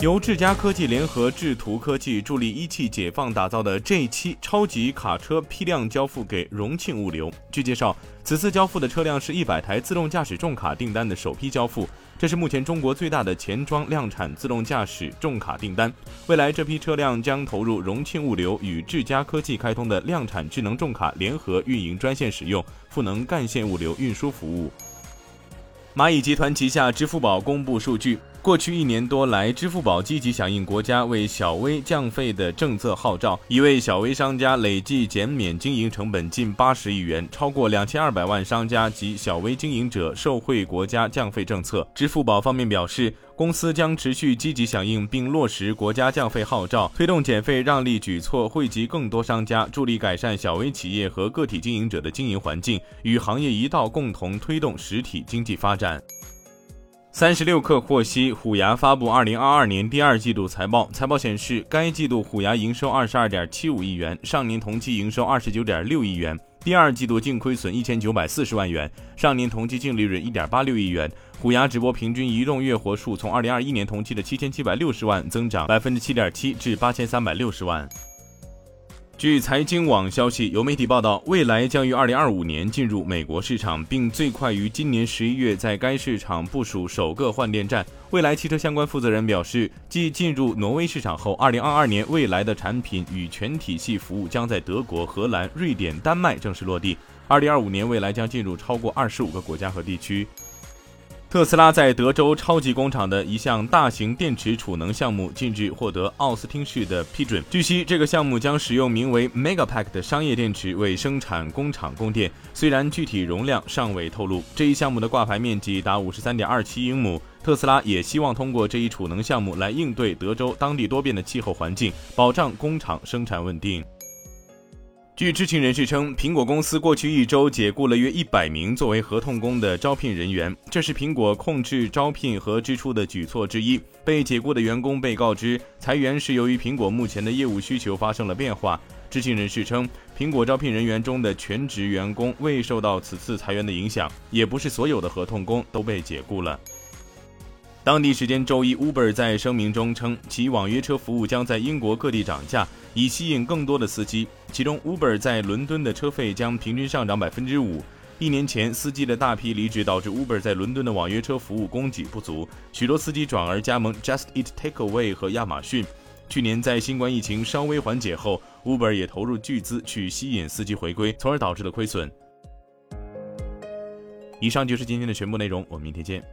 由智家科技联合智途科技助力一汽解放打造的 G 七超级卡车批量交付给荣庆物流。据介绍，此次交付的车辆是一百台自动驾驶重卡订单的首批交付，这是目前中国最大的前装量产自动驾驶重卡订单。未来这批车辆将投入荣庆物流与智家科技开通的量产智能重卡联合运营专线使用，赋能干线物流运输服务。蚂蚁集团旗下支付宝公布数据，过去一年多来，支付宝积极响应国家为小微降费的政策号召，已为小微商家累计减免经营成本近八十亿元，超过两千二百万商家及小微经营者受惠国家降费政策。支付宝方面表示，公司将持续积极响应并落实国家降费号召，推动减费让利举措，惠及更多商家，助力改善小微企业和个体经营者的经营环境，与行业一道共同推动实体经济发展。三十六氪获悉，虎牙发布二零二二年第二季度财报。财报显示，该季度虎牙营收二十二点七五亿元，上年同期营收二十九点六亿元，第二季度净亏损一千九百四十万元，上年同期净利润一点八六亿元。虎牙直播平均移动月活数从二零二一年同期的七千七百六十万增长百分之七点七至八千三百六十万。据财经网消息，有媒体报道，蔚来将于二零二五年进入美国市场，并最快于今年十一月在该市场部署首个换电站。蔚来汽车相关负责人表示，继进入挪威市场后，二零二二年蔚来的产品与全体系服务将在德国、荷兰、瑞典、丹麦正式落地。二零二五年，蔚来将进入超过二十五个国家和地区。特斯拉在德州超级工厂的一项大型电池储能项目近日获得奥斯汀市的批准。据悉，这个项目将使用名为 Megapack 的商业电池为生产工厂供电，虽然具体容量尚未透露。这一项目的挂牌面积达五十三点二七英亩。特斯拉也希望通过这一储能项目来应对德州当地多变的气候环境，保障工厂生产稳定。据知情人士称，苹果公司过去一周解雇了约一百名作为合同工的招聘人员，这是苹果控制招聘和支出的举措之一。被解雇的员工被告知，裁员是由于苹果目前的业务需求发生了变化。知情人士称，苹果招聘人员中的全职员工未受到此次裁员的影响，也不是所有的合同工都被解雇了。当地时间周一，Uber 在声明中称，其网约车服务将在英国各地涨价，以吸引更多的司机。其中，Uber 在伦敦的车费将平均上涨百分之五。一年前，司机的大批离职导致 Uber 在伦敦的网约车服务供给不足，许多司机转而加盟 Just Eat Takeaway 和亚马逊。去年，在新冠疫情稍微缓解后，Uber 也投入巨资去吸引司机回归，从而导致了亏损。以上就是今天的全部内容，我们明天见。